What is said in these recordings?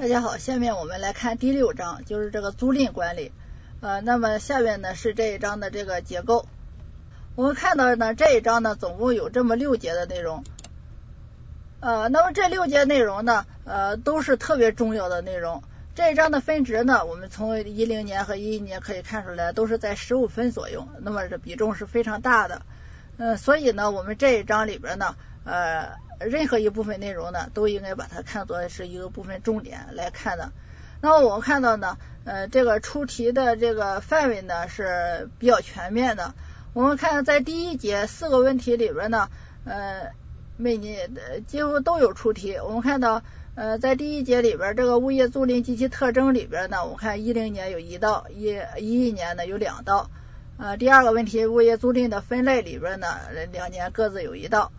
大家好，下面我们来看第六章，就是这个租赁管理。呃，那么下面呢是这一章的这个结构。我们看到呢这一章呢总共有这么六节的内容。呃，那么这六节内容呢，呃，都是特别重要的内容。这一章的分值呢，我们从一零年和一一年可以看出来，都是在十五分左右，那么这比重是非常大的。嗯，所以呢，我们这一章里边呢，呃。任何一部分内容呢，都应该把它看作是一个部分重点来看的。那么我们看到呢，呃，这个出题的这个范围呢是比较全面的。我们看在第一节四个问题里边呢，呃，每年几乎都有出题。我们看到，呃，在第一节里边，这个物业租赁及其特征里边呢，我看一零年有一道，一一一年呢有两道。呃，第二个问题，物业租赁的分类里边呢，两年各自有一道。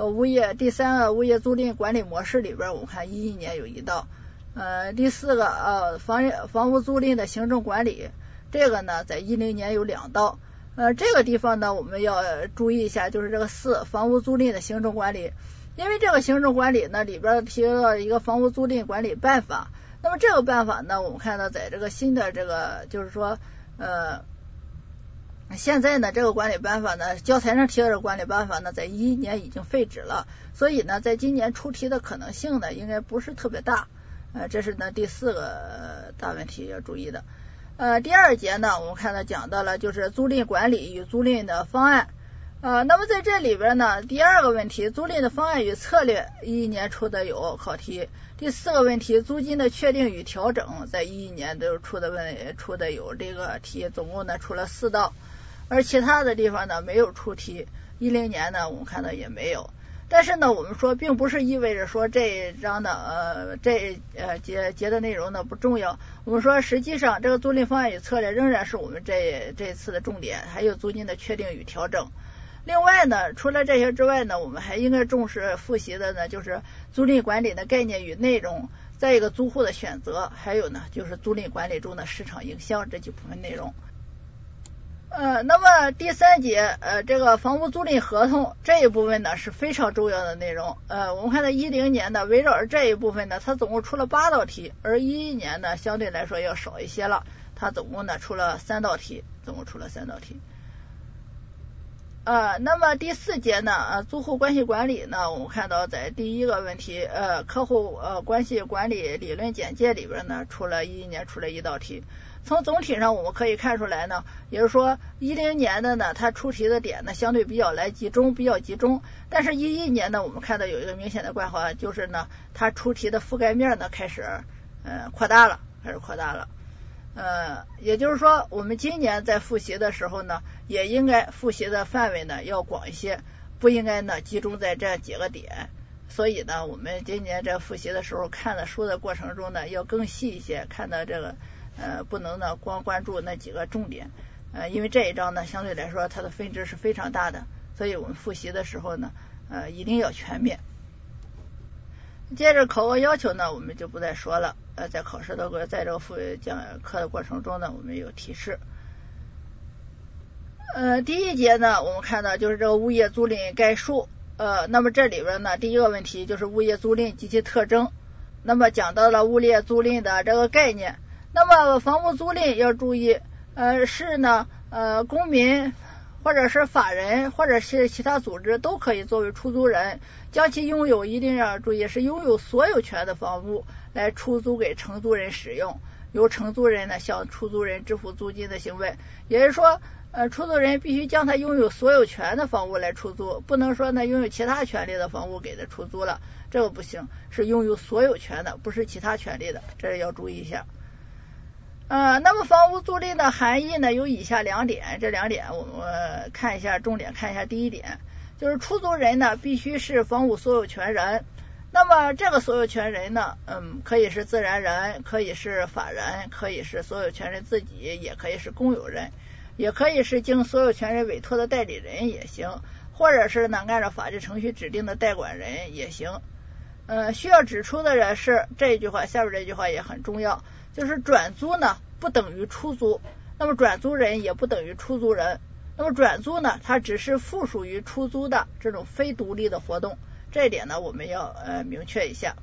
呃，物业第三个物业租赁管理模式里边，我们看一一年有一道，呃，第四个呃房房屋租赁的行政管理，这个呢在一零年有两道，呃，这个地方呢我们要注意一下，就是这个四房屋租赁的行政管理，因为这个行政管理呢里边提到一个房屋租赁管理办法，那么这个办法呢，我们看到在这个新的这个就是说呃。现在呢，这个管理办法呢，教材上提到的管理办法呢，在一一年已经废止了，所以呢，在今年出题的可能性呢，应该不是特别大。呃，这是呢第四个大问题要注意的。呃，第二节呢，我们看到讲到了就是租赁管理与租赁的方案。呃，那么在这里边呢，第二个问题，租赁的方案与策略，一一年出的有考题。第四个问题，租金的确定与调整，在一一年都出的问出的有这个题，总共呢出了四道。而其他的地方呢没有出题，一零年呢我们看到也没有，但是呢我们说并不是意味着说这一章的呃这呃节节的内容呢不重要，我们说实际上这个租赁方案与策略仍然是我们这这次的重点，还有租金的确定与调整。另外呢，除了这些之外呢，我们还应该重视复习的呢就是租赁管理的概念与内容，再一个租户的选择，还有呢就是租赁管理中的市场营销这几部分内容。呃，那么第三节呃，这个房屋租赁合同这一部分呢是非常重要的内容。呃，我们看到一零年呢，围绕着这一部分呢，它总共出了八道题，而一一年呢相对来说要少一些了，它总共呢出了三道题，总共出了三道题。呃，那么第四节呢，呃，租户关系管理呢，我们看到在第一个问题，呃，客户呃关系管理理论简介里边呢，出了一一年出了一道题。从总体上我们可以看出来呢，也就是说一零年的呢，它出题的点呢相对比较来集中，比较集中。但是，一一年呢，我们看到有一个明显的变化，就是呢，它出题的覆盖面呢开始呃扩大了，开始扩大了。呃，也就是说，我们今年在复习的时候呢，也应该复习的范围呢要广一些，不应该呢集中在这几个点。所以呢，我们今年在复习的时候看的书的过程中呢，要更细一些，看到这个。呃，不能呢光关注那几个重点，呃，因为这一章呢相对来说它的分值是非常大的，所以我们复习的时候呢，呃，一定要全面。接着考核要求呢，我们就不再说了，呃，在考试的过，在这个复讲课的过程中呢，我们有提示。呃，第一节呢，我们看到就是这个物业租赁概述，呃，那么这里边呢，第一个问题就是物业租赁及其特征，那么讲到了物业租赁的这个概念。那么房屋租赁要注意，呃是呢，呃公民或者是法人或者是其他组织都可以作为出租人，将其拥有一定要注意是拥有所有权的房屋来出租给承租人使用，由承租人呢向出租人支付租金的行为。也就是说，呃出租人必须将他拥有所有权的房屋来出租，不能说呢拥有其他权利的房屋给他出租了，这个不行，是拥有所有权的，不是其他权利的，这要注意一下。呃，那么房屋租赁的含义呢，有以下两点，这两点我们看一下，重点看一下。第一点就是出租人呢必须是房屋所有权人，那么这个所有权人呢，嗯，可以是自然人，可以是法人，可以是所有权人自己，也可以是公有人，也可以是经所有权人委托的代理人也行，或者是呢按照法律程序指定的代管人也行。呃，需要指出的人是这一句话，下边这句话也很重要。就是转租呢不等于出租，那么转租人也不等于出租人，那么转租呢它只是附属于出租的这种非独立的活动，这一点呢我们要呃明确一下。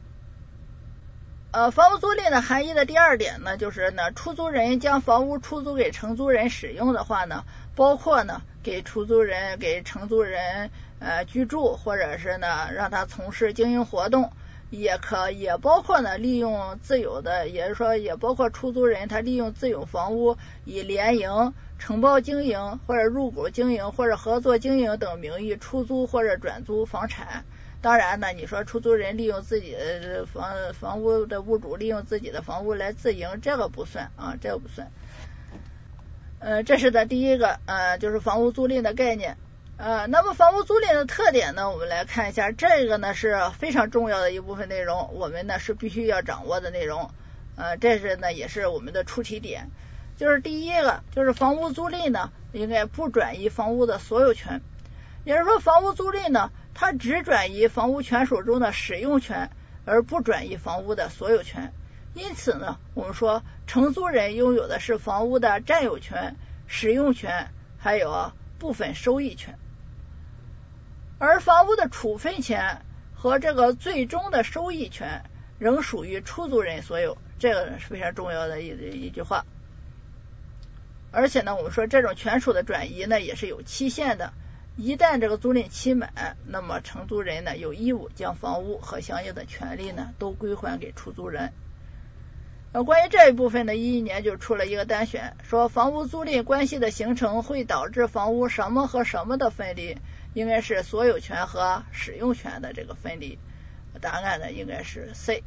呃，房屋租赁的含义的第二点呢，就是呢，出租人将房屋出租给承租人使用的话呢，包括呢，给出租人给承租人呃居住，或者是呢，让他从事经营活动。也可也包括呢，利用自有的，也是说也包括出租人他利用自有房屋以联营、承包经营或者入股经营或者合作经营等名义出租或者转租房产。当然呢，你说出租人利用自己的房房屋的屋主利用自己的房屋来自营，这个不算啊，这个不算。呃，这是的第一个呃，就是房屋租赁的概念。呃，那么房屋租赁的特点呢？我们来看一下，这个呢是非常重要的一部分内容，我们呢是必须要掌握的内容。呃，这是呢也是我们的出题点，就是第一个，就是房屋租赁呢应该不转移房屋的所有权，也就是说，房屋租赁呢它只转移房屋权属中的使用权，而不转移房屋的所有权。因此呢，我们说承租人拥有的是房屋的占有权、使用权，还有部分收益权。而房屋的处分权和这个最终的收益权仍属于出租人所有，这个是非常重要的一一句话。而且呢，我们说这种权属的转移呢也是有期限的，一旦这个租赁期满，那么承租人呢有义务将房屋和相应的权利呢都归还给出租人。那，关于这一部分呢，一一年就出了一个单选，说房屋租赁关系的形成会导致房屋什么和什么的分离。应该是所有权和使用权的这个分离，答案呢应该是 C。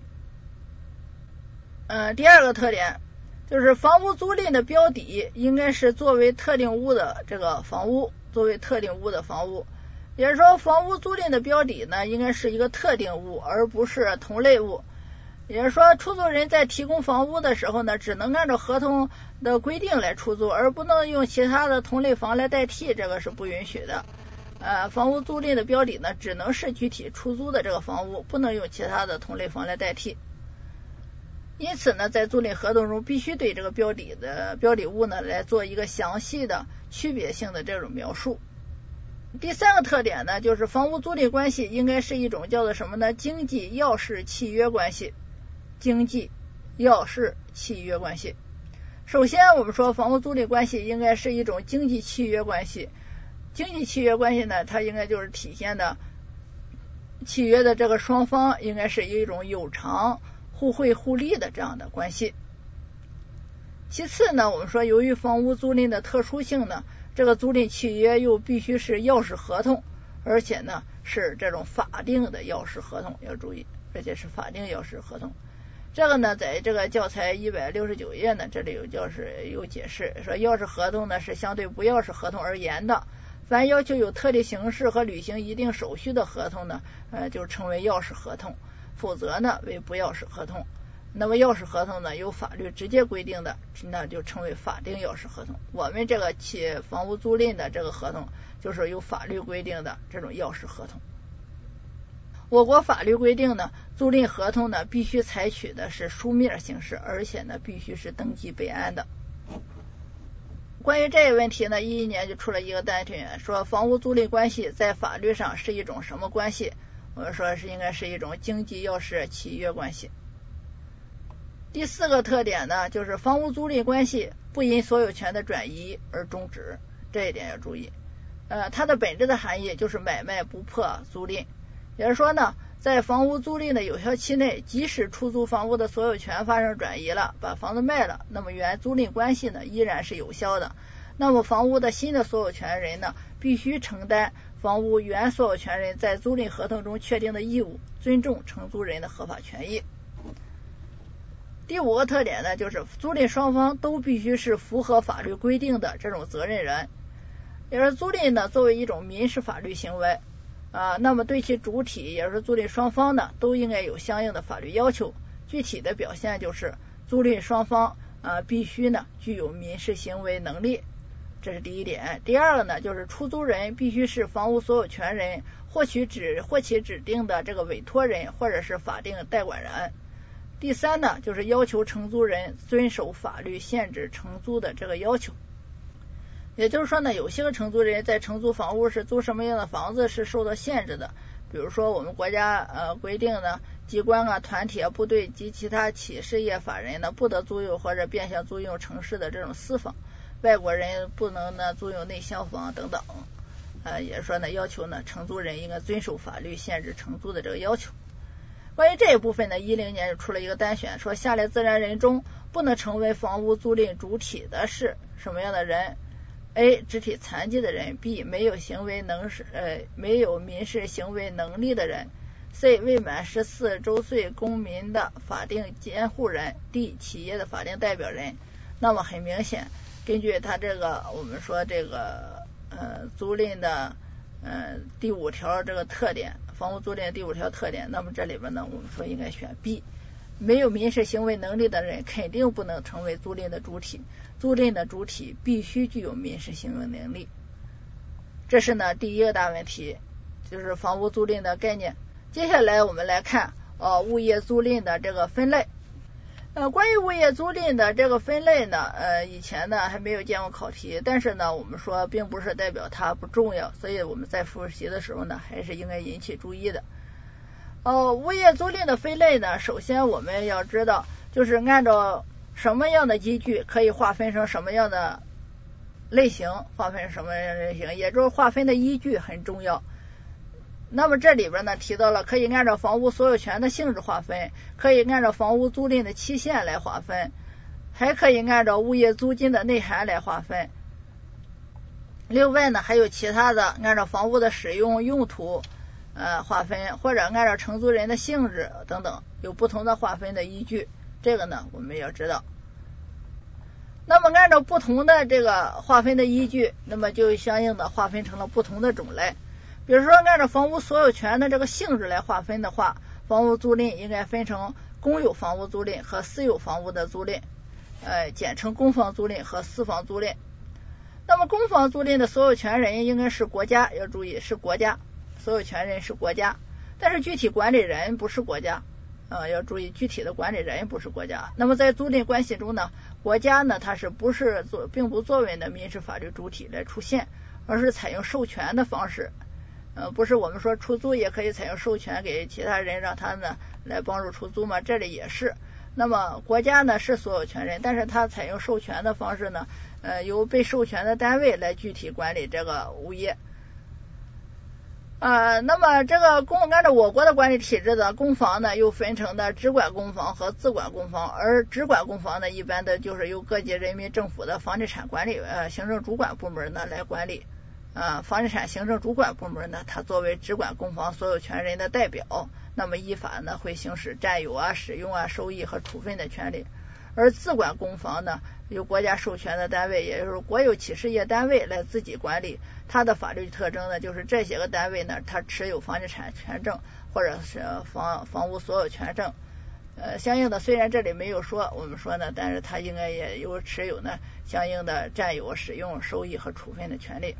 嗯，第二个特点就是房屋租赁的标的应该是作为特定物的这个房屋，作为特定物的房屋，也就是说房屋租赁的标的呢应该是一个特定物，而不是同类物。也就是说，出租人在提供房屋的时候呢，只能按照合同的规定来出租，而不能用其他的同类房来代替，这个是不允许的。呃，房屋租赁的标的呢，只能是具体出租的这个房屋，不能用其他的同类房来代替。因此呢，在租赁合同中必须对这个标的的标的物呢来做一个详细的区别性的这种描述。第三个特点呢，就是房屋租赁关系应该是一种叫做什么呢？经济要式契约关系。经济要式契约关系。首先，我们说房屋租赁关系应该是一种经济契约关系。经济契约关系呢，它应该就是体现的契约的这个双方应该是一种有偿、互惠互利的这样的关系。其次呢，我们说由于房屋租赁的特殊性呢，这个租赁契约又必须是钥匙合同，而且呢是这种法定的钥匙合同，要注意，而且是法定钥匙合同。这个呢，在这个教材一百六十九页呢，这里有教师有解释，说钥匙合同呢是相对不钥匙合同而言的。凡要求有特定形式和履行一定手续的合同呢，呃，就称为钥匙合同；否则呢，为不钥匙合同。那么钥匙合同呢，有法律直接规定的，那就称为法定钥匙合同。我们这个企房屋租赁的这个合同，就是有法律规定的这种钥匙合同。我国法律规定呢，租赁合同呢，必须采取的是书面形式，而且呢，必须是登记备案的。关于这个问题呢，一一年就出了一个单选，说房屋租赁关系在法律上是一种什么关系？我们说是应该是一种经济要式契约关系。第四个特点呢，就是房屋租赁关系不因所有权的转移而终止，这一点要注意。呃，它的本质的含义就是买卖不破租赁，也就是说呢。在房屋租赁的有效期内，即使出租房屋的所有权发生转移了，把房子卖了，那么原租赁关系呢依然是有效的。那么房屋的新的所有权人呢，必须承担房屋原所有权人在租赁合同中确定的义务，尊重承租人的合法权益。第五个特点呢，就是租赁双方都必须是符合法律规定的这种责任人。也是租赁呢，作为一种民事法律行为。啊，那么对其主体，也是租赁双方呢，都应该有相应的法律要求。具体的表现就是，租赁双方啊，必须呢具有民事行为能力，这是第一点。第二个呢，就是出租人必须是房屋所有权人，或取指或其指定的这个委托人，或者是法定代管人。第三呢，就是要求承租人遵守法律限制承租的这个要求。也就是说呢，有些个承租人在承租房屋是租什么样的房子是受到限制的。比如说，我们国家呃规定呢，机关啊、团体啊、部队及其他企事业法人呢，不得租用或者变相租用城市的这种私房，外国人不能呢租用内厢房等等。呃，也说呢，要求呢承租人应该遵守法律限制承租的这个要求。关于这一部分呢，一零年就出了一个单选，说下列自然人中不能成为房屋租赁主体的是什么样的人？A. 肢体残疾的人；B. 没有行为能事呃没有民事行为能力的人；C. 未满十四周岁公民的法定监护人；D. 企业的法定代表人。那么很明显，根据他这个我们说这个呃租赁的呃第五条这个特点。房屋租赁第五条特点，那么这里边呢，我们说应该选 B，没有民事行为能力的人肯定不能成为租赁的主体，租赁的主体必须具有民事行为能力。这是呢第一个大问题，就是房屋租赁的概念。接下来我们来看呃物业租赁的这个分类。呃，关于物业租赁的这个分类呢，呃，以前呢还没有见过考题，但是呢，我们说并不是代表它不重要，所以我们在复习的时候呢，还是应该引起注意的。哦，物业租赁的分类呢，首先我们要知道，就是按照什么样的依据可以划分成什么样的类型，划分什么样的类型，也就是划分的依据很重要。那么这里边呢提到了可以按照房屋所有权的性质划分，可以按照房屋租赁的期限来划分，还可以按照物业租金的内涵来划分。另外呢还有其他的按照房屋的使用用途呃划分，或者按照承租人的性质等等有不同的划分的依据。这个呢我们要知道。那么按照不同的这个划分的依据，那么就相应的划分成了不同的种类。比如说，按照房屋所有权的这个性质来划分的话，房屋租赁应该分成公有房屋租赁和私有房屋的租赁，呃，简称公房租赁和私房租赁。那么，公房租赁的所有权人应该是国家，要注意是国家，所有权人是国家，但是具体管理人不是国家，呃，要注意具体的管理人不是国家。那么，在租赁关系中呢，国家呢，它是不是作并不作为的民事法律主体来出现，而是采用授权的方式。呃，不是我们说出租也可以采用授权给其他人，让他呢来帮助出租嘛？这里也是。那么国家呢是所有权人，但是他采用授权的方式呢，呃，由被授权的单位来具体管理这个物业。啊，那么这个公按照我国的管理体制的公房呢，又分成的直管公房和自管公房，而直管公房呢，一般的就是由各级人民政府的房地产管理呃行政主管部门呢来管理。呃，房地产行政主管部门呢，它作为直管公房所有权人的代表，那么依法呢会行使占有啊、使用啊、收益和处分的权利。而自管公房呢，由国家授权的单位，也就是国有企事业单位来自己管理。它的法律特征呢，就是这些个单位呢，它持有房地产权证或者是房房屋所有权证。呃，相应的，虽然这里没有说，我们说呢，但是它应该也有持有呢相应的占有、使用、收益和处分的权利。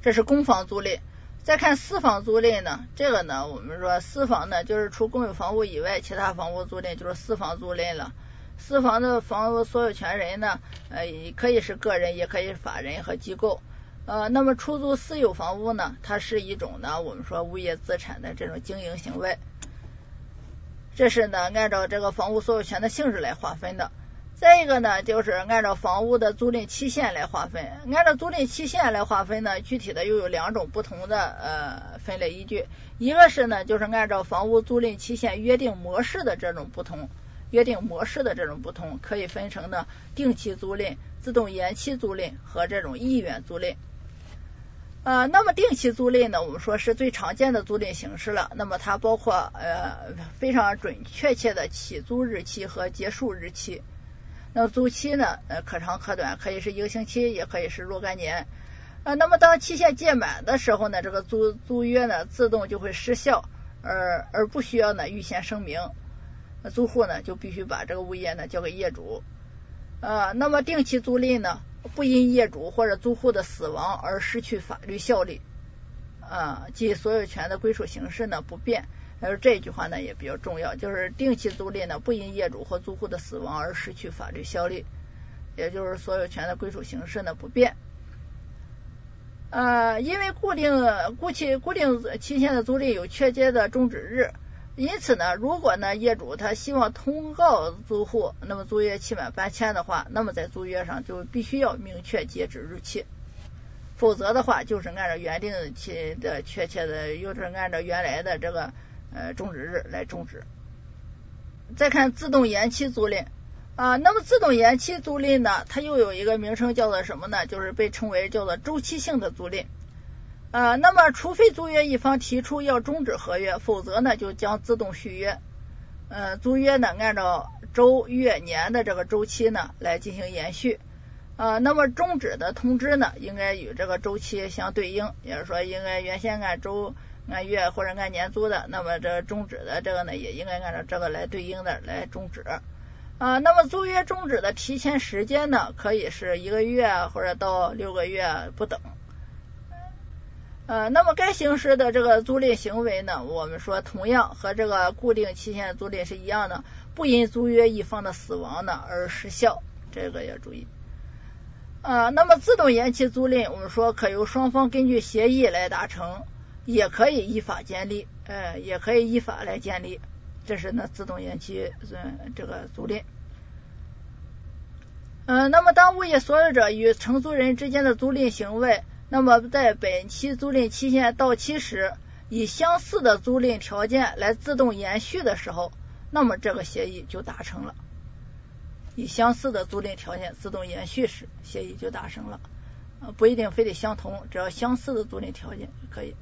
这是公房租赁，再看私房租赁呢？这个呢，我们说私房呢，就是除公有房屋以外，其他房屋租赁就是私房租赁了。私房的房屋所有权人呢，呃，可以是个人，也可以是法人和机构。呃，那么出租私有房屋呢，它是一种呢，我们说物业资产的这种经营行为。这是呢，按照这个房屋所有权的性质来划分的。再一个呢，就是按照房屋的租赁期限来划分。按照租赁期限来划分呢，具体的又有两种不同的呃分类依据。一个是呢，就是按照房屋租赁期限约定模式的这种不同，约定模式的这种不同，可以分成呢定期租赁、自动延期租赁和这种意愿租赁。呃，那么定期租赁呢，我们说是最常见的租赁形式了。那么它包括呃非常准确切的起租日期和结束日期。那租期呢？呃，可长可短，可以是一个星期，也可以是若干年。啊，那么当期限届满的时候呢，这个租租约呢自动就会失效，而而不需要呢预先声明。租户呢就必须把这个物业呢交给业主。啊，那么定期租赁呢，不因业主或者租户的死亡而失去法律效力。啊，即所有权的归属形式呢不变。而这句话呢也比较重要，就是定期租赁呢不因业主或租户的死亡而失去法律效力，也就是所有权的归属形式呢不变。呃，因为固定固期固定期限的租赁有确切的终止日，因此呢，如果呢业主他希望通告租户，那么租约期满搬迁的话，那么在租约上就必须要明确截止日期，否则的话就是按照原定期的确切的，又是按照原来的这个呃终止日来终止。再看自动延期租赁啊，那么自动延期租赁呢，它又有一个名称叫做什么呢？就是被称为叫做周期性的租赁。呃，那么除非租约一方提出要终止合约，否则呢就将自动续约。呃，租约呢按照周、月、年的这个周期呢来进行延续。呃，那么终止的通知呢应该与这个周期相对应，也就是说应该原先按周、按月或者按年租的，那么这终止的这个呢也应该按照这个来对应的来终止。啊，那么租约终止的提前时间呢可以是一个月或者到六个月不等。呃，那么该形式的这个租赁行为呢，我们说同样和这个固定期限租赁是一样的，不因租约一方的死亡呢而失效，这个要注意。呃，那么自动延期租赁，我们说可由双方根据协议来达成，也可以依法建立，呃，也可以依法来建立，这是呢自动延期嗯这个租赁。嗯，那么当物业所有者与承租人之间的租赁行为。那么在本期租赁期限到期时，以相似的租赁条件来自动延续的时候，那么这个协议就达成了。以相似的租赁条件自动延续时，协议就达成了。不一定非得相同，只要相似的租赁条件就可以。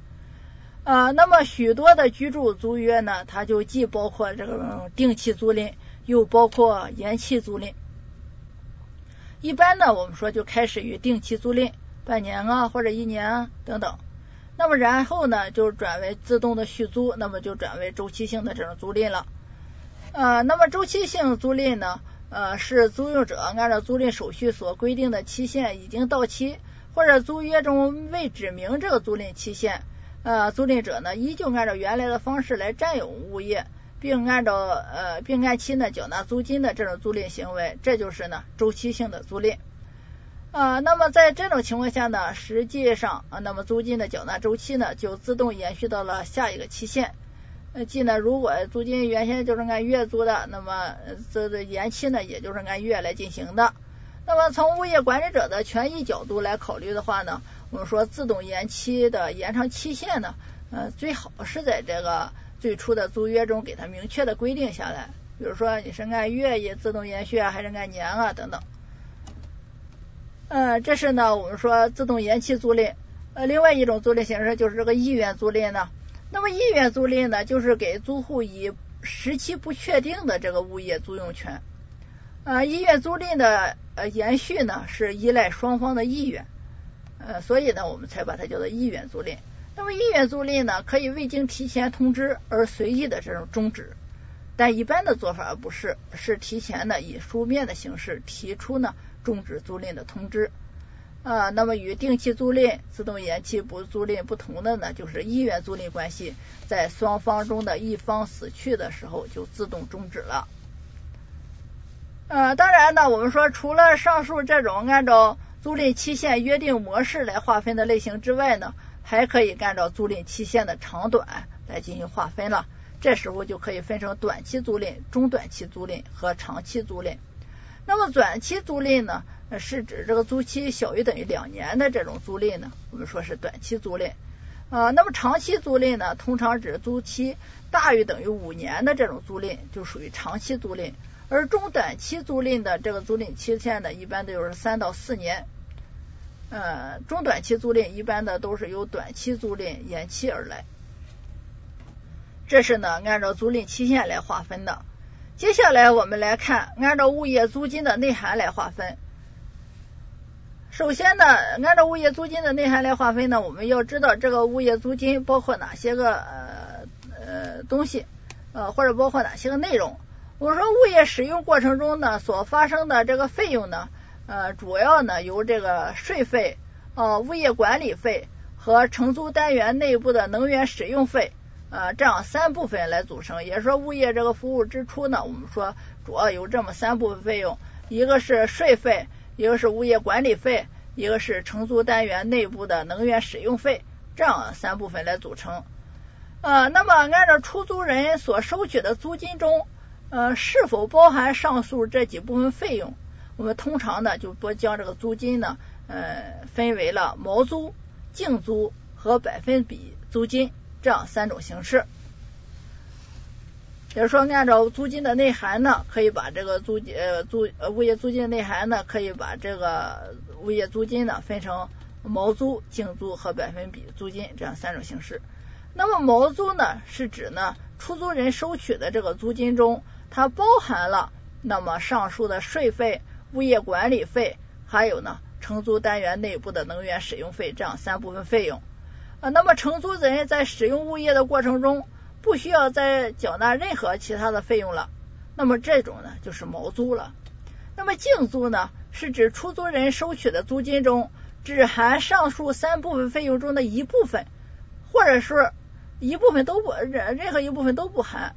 啊，那么许多的居住租约呢，它就既包括这个定期租赁，又包括延期租赁。一般呢，我们说就开始于定期租赁。半年啊，或者一年啊等等，那么然后呢，就转为自动的续租，那么就转为周期性的这种租赁了。呃，那么周期性租赁呢，呃，是租用者按照租赁手续所规定的期限已经到期，或者租约中未指明这个租赁期限，呃，租赁者呢依旧按照原来的方式来占有物业，并按照呃并按期呢缴纳租金的这种租赁行为，这就是呢周期性的租赁。啊，那么在这种情况下呢，实际上啊，那么租金的缴纳周期呢就自动延续到了下一个期限。呃，即呢，如果租金原先就是按月租的，那么这的延期呢也就是按月来进行的。那么从物业管理者的权益角度来考虑的话呢，我们说自动延期的延长期限呢，呃，最好是在这个最初的租约中给它明确的规定下来，比如说你是按月也自动延续啊，还是按年啊等等。呃，这是呢，我们说自动延期租赁。呃，另外一种租赁形式就是这个意愿租赁呢。那么意愿租赁呢，就是给租户以时期不确定的这个物业租用权。啊，意愿租赁的呃延续呢，是依赖双方的意愿。呃，所以呢，我们才把它叫做意愿租赁。那么意愿租赁呢，可以未经提前通知而随意的这种终止，但一般的做法不是，是提前的以书面的形式提出呢。终止租赁的通知啊，那么与定期租赁、自动延期不租赁不同的呢，就是意愿租赁关系在双方中的一方死去的时候就自动终止了。呃，当然呢，我们说除了上述这种按照租赁期限约定模式来划分的类型之外呢，还可以按照租赁期限的长短来进行划分了。这时候就可以分成短期租赁、中短期租赁和长期租赁。那么短期租赁呢，是指这个租期小于等于两年的这种租赁呢，我们说是短期租赁啊。那么长期租赁呢，通常指租期大于等于五年的这种租赁，就属于长期租赁。而中短期租赁的这个租赁期限呢，一般都是三到四年。呃，中短期租赁一般的都是由短期租赁延期而来。这是呢，按照租赁期限来划分的。接下来我们来看，按照物业租金的内涵来划分。首先呢，按照物业租金的内涵来划分呢，我们要知道这个物业租金包括哪些个呃呃东西，呃或者包括哪些个内容。我说物业使用过程中呢所发生的这个费用呢，呃主要呢由这个税费、呃物业管理费和承租单元内部的能源使用费。呃，这样三部分来组成，也说物业这个服务支出呢，我们说主要有这么三部分费用，一个是税费，一个是物业管理费，一个是承租单元内部的能源使用费，这样三部分来组成。呃，那么按照出租人所收取的租金中，呃，是否包含上述这几部分费用？我们通常呢就不将这个租金呢，呃，分为了毛租、净租和百分比租金这样三种形式。也就是说，按照租金的内涵呢，可以把这个租呃租呃物业租金的内涵呢，可以把这个物业租金呢分成毛租、净租和百分比租金这样三种形式。那么毛租呢，是指呢出租人收取的这个租金中，它包含了那么上述的税费、物业管理费，还有呢承租单元内部的能源使用费这样三部分费用。那么承租人在使用物业的过程中，不需要再缴纳任何其他的费用了。那么这种呢就是毛租了。那么净租呢，是指出租人收取的租金中，只含上述三部分费用中的一部分，或者是。一部分都不任任何一部分都不含，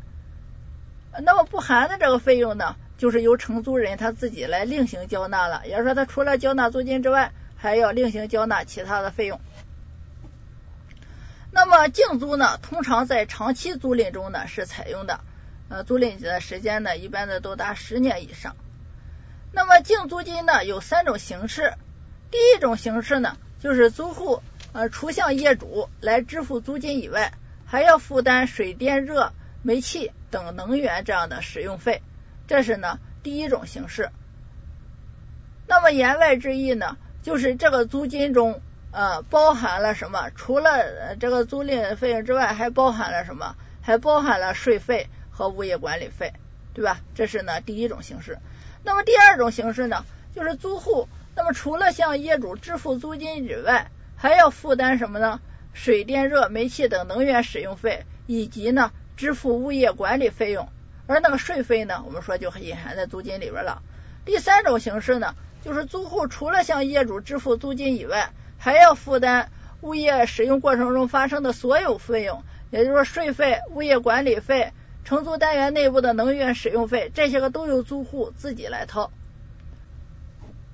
那么不含的这个费用呢，就是由承租人他自己来另行交纳了。也就是说，他除了交纳租金之外，还要另行交纳其他的费用。那么净租呢，通常在长期租赁中呢是采用的，呃，租赁的时间呢一般的都达十年以上。那么净租金呢有三种形式，第一种形式呢就是租户呃除向业主来支付租金以外。还要负担水电热煤气等能源这样的使用费，这是呢第一种形式。那么言外之意呢，就是这个租金中呃包含了什么？除了这个租赁费用之外，还包含了什么？还包含了税费和物业管理费，对吧？这是呢第一种形式。那么第二种形式呢，就是租户那么除了向业主支付租金以外，还要负担什么呢？水电热煤气等能源使用费，以及呢支付物业管理费用，而那个税费呢，我们说就隐含在租金里边了。第三种形式呢，就是租户除了向业主支付租金以外，还要负担物业使用过程中发生的所有费用，也就是说税费、物业管理费、承租单元内部的能源使用费，这些个都由租户自己来掏。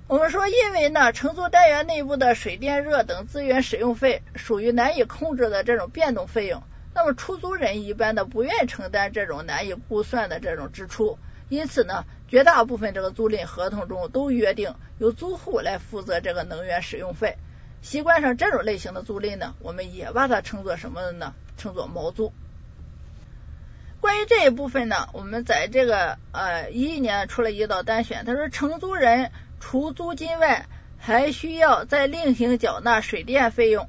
我们说，因为呢，承租单元内部的水电热等资源使用费属于难以控制的这种变动费用，那么出租人一般的不愿意承担这种难以估算的这种支出，因此呢，绝大部分这个租赁合同中都约定由租户来负责这个能源使用费。习惯上这种类型的租赁呢，我们也把它称作什么呢？称作毛租。关于这一部分呢，我们在这个呃一一年出了一道单选，他说承租人。除租金外，还需要再另行缴纳水电费用。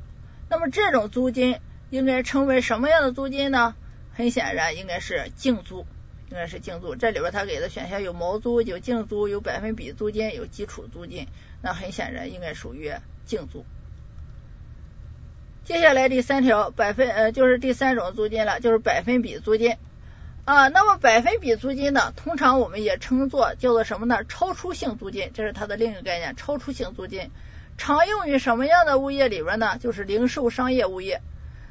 那么这种租金应该称为什么样的租金呢？很显然应该是净租，应该是净租。这里边他给的选项有毛租、有净租、有百分比租金、有基础租金。那很显然应该属于净租。接下来第三条，百分呃就是第三种租金了，就是百分比租金。啊，那么百分比租金呢，通常我们也称作叫做什么呢？超出性租金，这是它的另一个概念。超出性租金常用于什么样的物业里边呢？就是零售商业物业。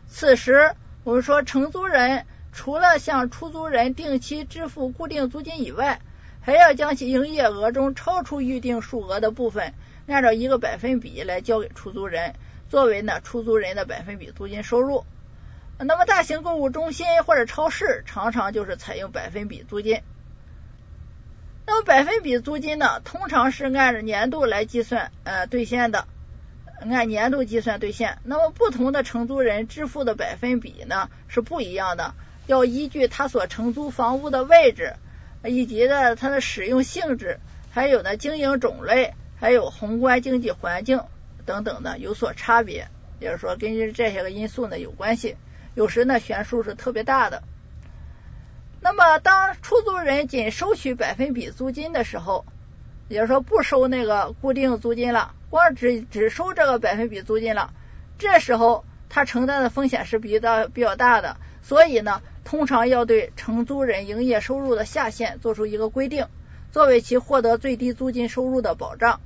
此时我们说承租人除了向出租人定期支付固定租金以外，还要将其营业额中超出预定数额的部分，按照一个百分比来交给出租人，作为呢出租人的百分比租金收入。那么大型购物中心或者超市常常就是采用百分比租金。那么百分比租金呢，通常是按着年度来计算呃兑现的，按年度计算兑现。那么不同的承租人支付的百分比呢是不一样的，要依据他所承租房屋的位置以及呢它的使用性质，还有呢经营种类，还有宏观经济环境等等的有所差别。也就是说，根据这些个因素呢有关系。有时呢，悬殊是特别大的。那么，当出租人仅收取百分比租金的时候，也就是说不收那个固定租金了，光只只收这个百分比租金了，这时候他承担的风险是比较比较大的。所以呢，通常要对承租人营业收入的下限做出一个规定，作为其获得最低租金收入的保障。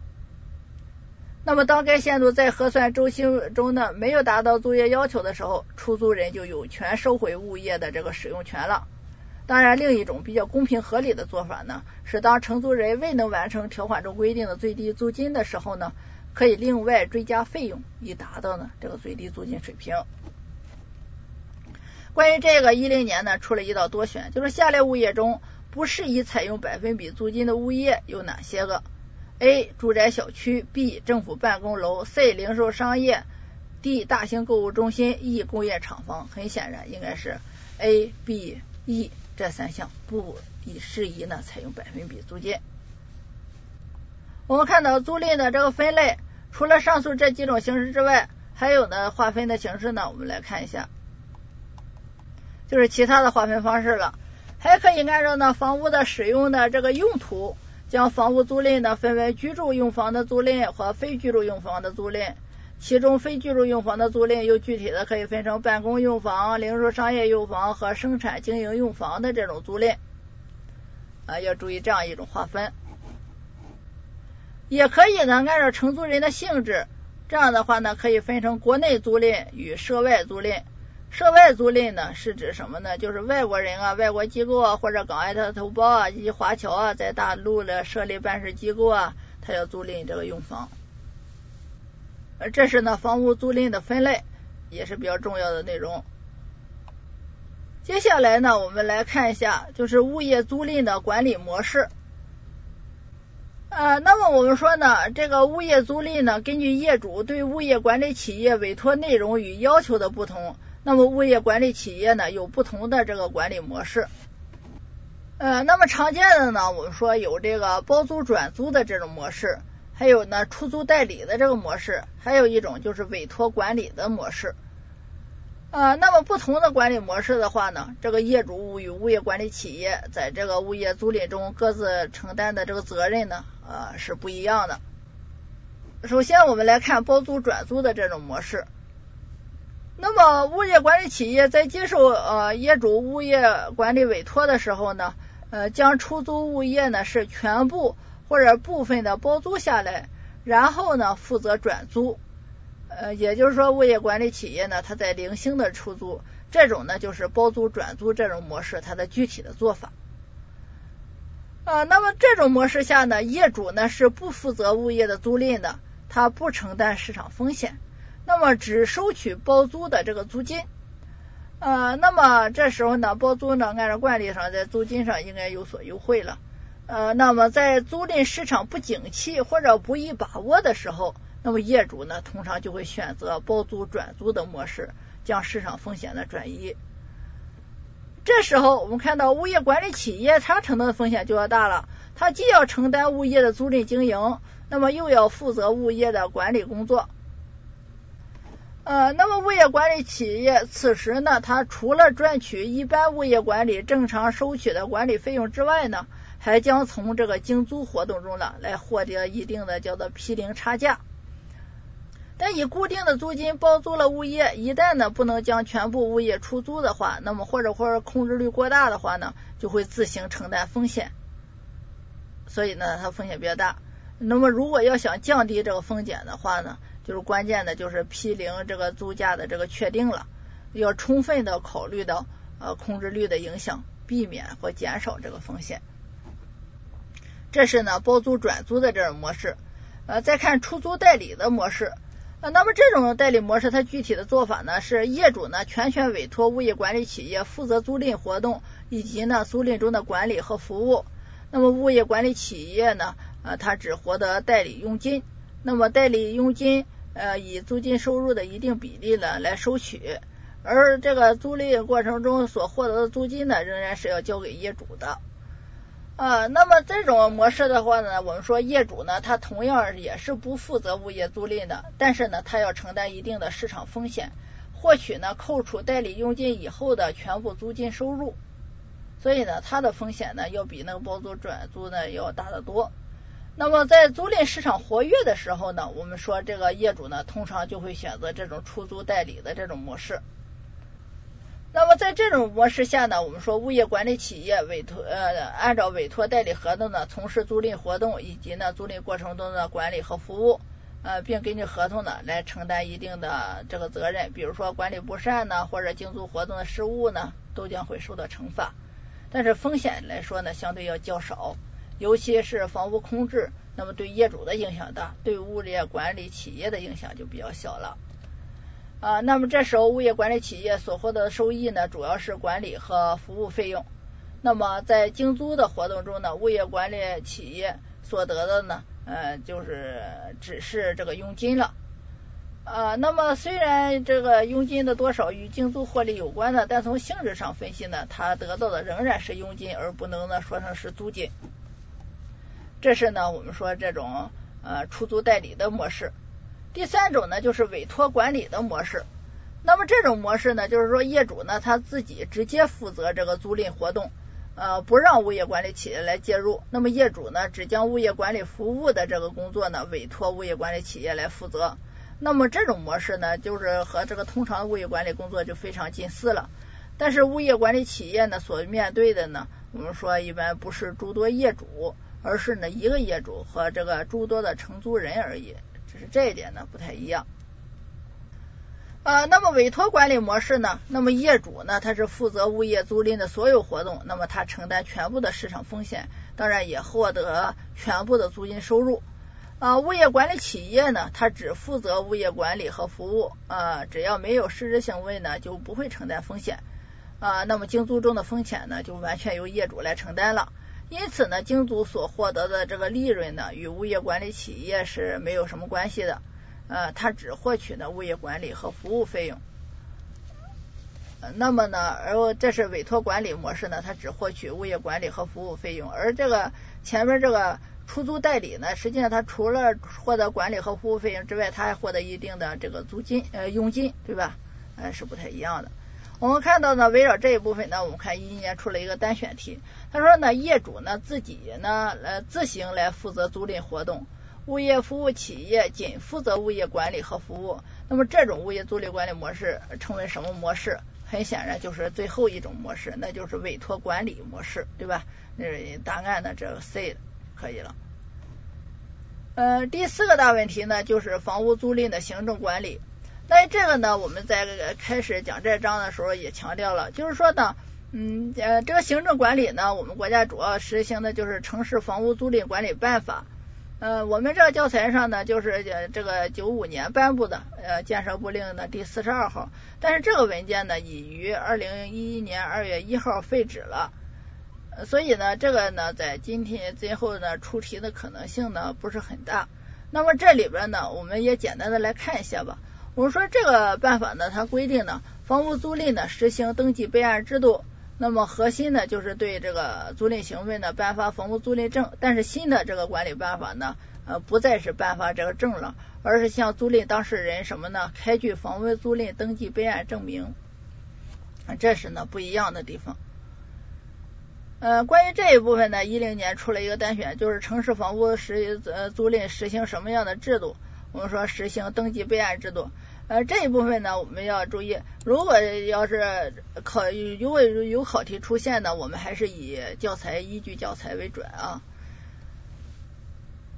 那么，当该限度在核算周期中呢没有达到租约要求的时候，出租人就有权收回物业的这个使用权了。当然，另一种比较公平合理的做法呢，是当承租人未能完成条款中规定的最低租金的时候呢，可以另外追加费用，以达到呢这个最低租金水平。关于这个一零年呢，出了一道多选，就是下列物业中不适宜采用百分比租金的物业有哪些个？A. 住宅小区，B. 政府办公楼，C. 零售商业，D. 大型购物中心，E. 工业厂房。很显然，应该是 A、B、E 这三项不适宜呢采用百分比租金。我们看到租赁的这个分类，除了上述这几种形式之外，还有呢划分的形式呢，我们来看一下。就是其他的划分方式了，还可以按照呢房屋的使用的这个用途，将房屋租赁呢分为居住用房的租赁和非居住用房的租赁。其中非居住用房的租赁又具体的可以分成办公用房、零售商业用房和生产经营用房的这种租赁。啊，要注意这样一种划分。也可以呢按照承租人的性质，这样的话呢可以分成国内租赁与涉外租赁。涉外租赁呢，是指什么呢？就是外国人啊、外国机构啊，或者港澳的同胞啊以及华侨啊，在大陆的设立办事机构啊，他要租赁这个用房。呃，这是呢房屋租赁的分类，也是比较重要的内容。接下来呢，我们来看一下，就是物业租赁的管理模式。呃，那么我们说呢，这个物业租赁呢，根据业主对物业管理企业委托内容与要求的不同。那么物业管理企业呢有不同的这个管理模式，呃，那么常见的呢，我们说有这个包租转租的这种模式，还有呢出租代理的这个模式，还有一种就是委托管理的模式。呃，那么不同的管理模式的话呢，这个业主与物业管理企业在这个物业租赁中各自承担的这个责任呢，呃是不一样的。首先我们来看包租转租的这种模式。那么，物业管理企业在接受呃业主物业管理委托的时候呢，呃，将出租物业呢是全部或者部分的包租下来，然后呢负责转租，呃，也就是说，物业管理企业呢，它在零星的出租，这种呢就是包租转租这种模式，它的具体的做法。啊，那么这种模式下呢，业主呢是不负责物业的租赁的，他不承担市场风险。那么只收取包租的这个租金，呃，那么这时候呢，包租呢按照惯例上在租金上应该有所优惠了，呃，那么在租赁市场不景气或者不易把握的时候，那么业主呢通常就会选择包租转租的模式，将市场风险呢转移。这时候我们看到物业管理企业它承担的风险就要大了，它既要承担物业的租赁经营，那么又要负责物业的管理工作。呃，那么物业管理企业此时呢，它除了赚取一般物业管理正常收取的管理费用之外呢，还将从这个经租活动中呢来获得一定的叫做批零差价。但以固定的租金包租了物业，一旦呢不能将全部物业出租的话，那么或者或者控制率过大的话呢，就会自行承担风险。所以呢，它风险比较大。那么如果要想降低这个风险的话呢？就是关键的，就是批零这个租价的这个确定了，要充分的考虑到呃控制率的影响，避免或减少这个风险。这是呢包租转租的这种模式。呃，再看出租代理的模式，呃，那么这种代理模式它具体的做法呢是业主呢全权委托物业管理企业负责租赁活动以及呢租赁中的管理和服务，那么物业管理企业呢呃它只获得代理佣金，那么代理佣金。呃，以租金收入的一定比例呢来收取，而这个租赁过程中所获得的租金呢，仍然是要交给业主的。啊，那么这种模式的话呢，我们说业主呢，他同样也是不负责物业租赁的，但是呢，他要承担一定的市场风险，获取呢扣除代理佣金以后的全部租金收入，所以呢，他的风险呢要比那个包租转租呢要大得多。那么在租赁市场活跃的时候呢，我们说这个业主呢，通常就会选择这种出租代理的这种模式。那么在这种模式下呢，我们说物业管理企业委托呃按照委托代理合同呢，从事租赁活动以及呢租赁过程中的管理和服务，呃，并根据合同呢来承担一定的这个责任，比如说管理不善呢，或者经租活动的失误呢，都将会受到惩罚。但是风险来说呢，相对要较少。尤其是房屋空置，那么对业主的影响大，对物业管理企业的影响就比较小了。啊，那么这时候物业管理企业所获得的收益呢，主要是管理和服务费用。那么在经租的活动中呢，物业管理企业所得的呢，呃，就是只是这个佣金了。啊，那么虽然这个佣金的多少与经租获利有关的，但从性质上分析呢，它得到的仍然是佣金，而不能呢说成是租金。这是呢我们说这种呃出租代理的模式。第三种呢就是委托管理的模式。那么这种模式呢，就是说业主呢他自己直接负责这个租赁活动，呃不让物业管理企业来介入。那么业主呢只将物业管理服务的这个工作呢委托物业管理企业来负责。那么这种模式呢，就是和这个通常的物业管理工作就非常近似了。但是物业管理企业呢所面对的呢，我们说一般不是诸多业主，而是呢一个业主和这个诸多的承租人而已，只是这一点呢不太一样。呃，那么委托管理模式呢，那么业主呢他是负责物业租赁的所有活动，那么他承担全部的市场风险，当然也获得全部的租金收入。啊，物业管理企业呢，它只负责物业管理和服务，啊，只要没有失职行为呢，就不会承担风险，啊，那么经租中的风险呢，就完全由业主来承担了。因此呢，精租所获得的这个利润呢，与物业管理企业是没有什么关系的，呃，它只获取呢物业管理和服务费用。那么呢，而这是委托管理模式呢，它只获取物业管理和服务费用，而这个前面这个。出租代理呢，实际上他除了获得管理和服务费用之外，他还获得一定的这个租金呃佣金，对吧？呃是不太一样的。我们看到呢，围绕这一部分呢，我们看一一年出了一个单选题，他说呢，业主呢自己呢呃自行来负责租赁活动，物业服务企业仅负责物业管理和服务。那么这种物业租赁管理模式称为什么模式？很显然就是最后一种模式，那就是委托管理模式，对吧？那答案呢，这个 C。可以了。呃，第四个大问题呢，就是房屋租赁的行政管理。那这个呢，我们在开始讲这章的时候也强调了，就是说呢，嗯呃，这个行政管理呢，我们国家主要实行的就是《城市房屋租赁管理办法》。呃，我们这个教材上呢，就是这个九五年颁布的呃建设部令的第四十二号，但是这个文件呢，已于二零一一年二月一号废止了。所以呢，这个呢，在今天最后呢出题的可能性呢不是很大。那么这里边呢，我们也简单的来看一下吧。我们说这个办法呢，它规定呢，房屋租赁呢实行登记备案制度。那么核心呢，就是对这个租赁行为呢颁发房屋租赁证。但是新的这个管理办法呢，呃，不再是颁发这个证了，而是向租赁当事人什么呢，开具房屋租赁登记备案证明。这是呢不一样的地方。呃，关于这一部分呢，一零年出了一个单选，就是城市房屋实呃租赁实行什么样的制度？我们说实行登记备案制度。呃，这一部分呢，我们要注意，如果要是考如果有考题出现呢，我们还是以教材依据教材为准啊。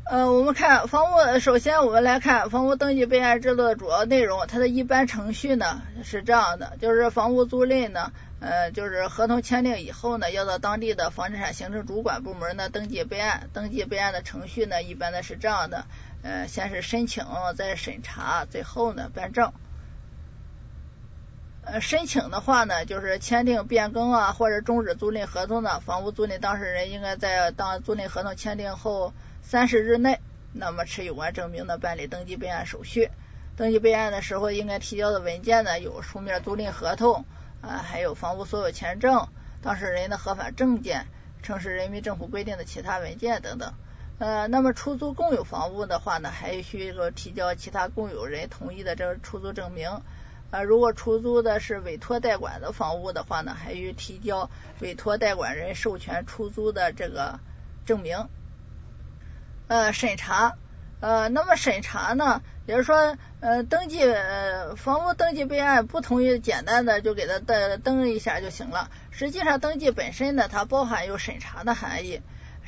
呃，我们看房屋，首先我们来看房屋登记备案制度的主要内容，它的一般程序呢是这样的，就是房屋租赁呢。呃，就是合同签订以后呢，要到当地的房地产行政主管部门呢登记备案。登记备案的程序呢，一般呢是这样的：呃，先是申请，再审查，最后呢办证。呃，申请的话呢，就是签订变更啊或者终止租赁合同的房屋租赁当事人，应该在当租赁合同签订后三十日内，那么持有关证明的办理登记备案手续。登记备案的时候，应该提交的文件呢有书面租赁合同。啊，还有房屋所有权证、当事人的合法证件、城市人民政府规定的其他文件等等。呃，那么出租共有房屋的话呢，还需要提交其他共有人同意的这个出租证明。呃，如果出租的是委托代管的房屋的话呢，还需提交委托代管人授权出租的这个证明。呃，审查。呃，那么审查呢，也就是说，呃，登记房屋登记备案不同意，简单的就给他登登一下就行了。实际上，登记本身呢，它包含有审查的含义。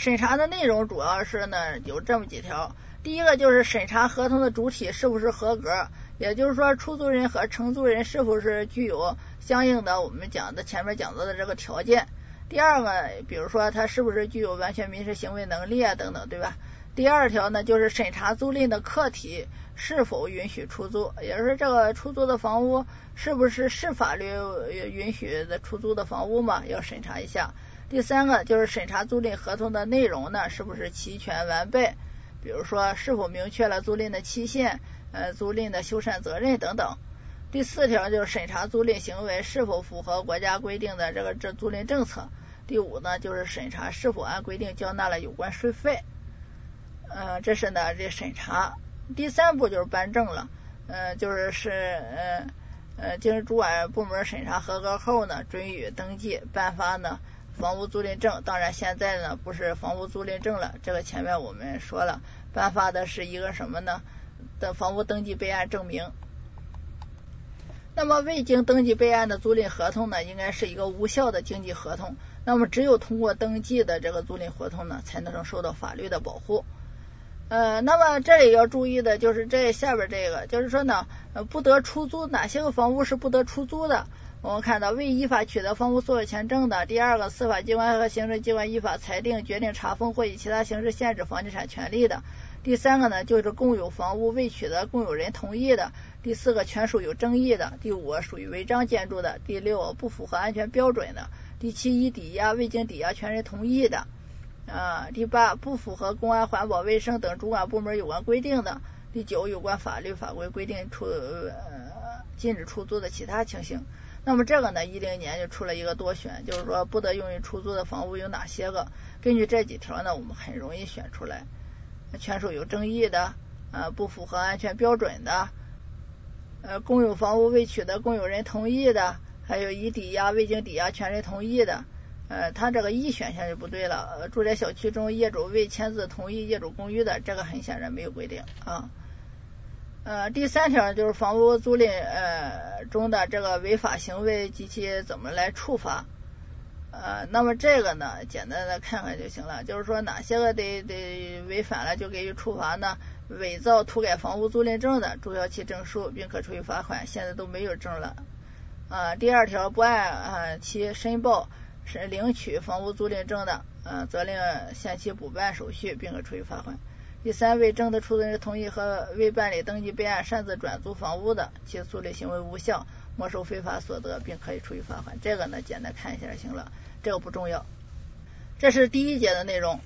审查的内容主要是呢有这么几条：第一个就是审查合同的主体是不是合格，也就是说，出租人和承租人是否是具有相应的我们讲的前面讲到的这个条件。第二个，比如说他是不是具有完全民事行为能力啊等等，对吧？第二条呢，就是审查租赁的客体是否允许出租，也就是这个出租的房屋是不是是法律允许的出租的房屋嘛，要审查一下。第三个就是审查租赁合同的内容呢，是不是齐全完备，比如说是否明确了租赁的期限，呃，租赁的修缮责任等等。第四条就是审查租赁行为是否符合国家规定的这个这租赁政策。第五呢，就是审查是否按规定交纳了有关税费。嗯，这是呢这审查，第三步就是颁证了，嗯，就是是呃呃经主管部门审查合格后呢，准予登记颁发呢房屋租赁证。当然现在呢不是房屋租赁证了，这个前面我们说了，颁发的是一个什么呢？的房屋登记备案证明。那么未经登记备案的租赁合同呢，应该是一个无效的经济合同。那么只有通过登记的这个租赁合同呢，才能受到法律的保护。呃，那么这里要注意的就是这下边这个，就是说呢，不得出租哪些个房屋是不得出租的？我们看到未依法取得房屋所有权证的，第二个司法机关和行政机关依法裁定、决定查封或以其他形式限制房地产权利的，第三个呢就是共有房屋未取得共有人同意的，第四个权属有争议的，第五个属于违章建筑的，第六不符合安全标准的，第七以抵押未经抵押权人同意的。啊，第八不符合公安、环保、卫生等主管部门有关规定的；第九有关法律法规规定出呃禁止出租的其他情形。那么这个呢，一零年就出了一个多选，就是说不得用于出租的房屋有哪些个？根据这几条呢，我们很容易选出来：权属有争议的，呃，不符合安全标准的，呃，公有房屋未取得共有人同意的，还有已抵押未经抵押权人同意的。呃，他这个一选项就不对了。呃住宅小区中业主未签字同意业主公寓的，这个很显然没有规定啊。呃，第三条就是房屋租赁呃中的这个违法行为及其怎么来处罚。呃，那么这个呢，简单的看看就行了。就是说哪些个得得违反了就给予处罚呢？伪造、涂改房屋租赁证的，注销其证书，并可处以罚款。现在都没有证了。啊，第二条不按期申报。申领取房屋租赁证的，嗯，责令限期补办手续，并可处以罚款。第三，未征得出租人同意和未办理登记备案擅自转租房屋的，其租赁行为无效，没收非法所得，并可以处以罚款。这个呢，简单看一下就行了，这个不重要。这是第一节的内容。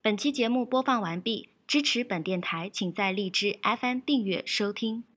本期节目播放完毕，支持本电台，请在荔枝 FM 订阅收听。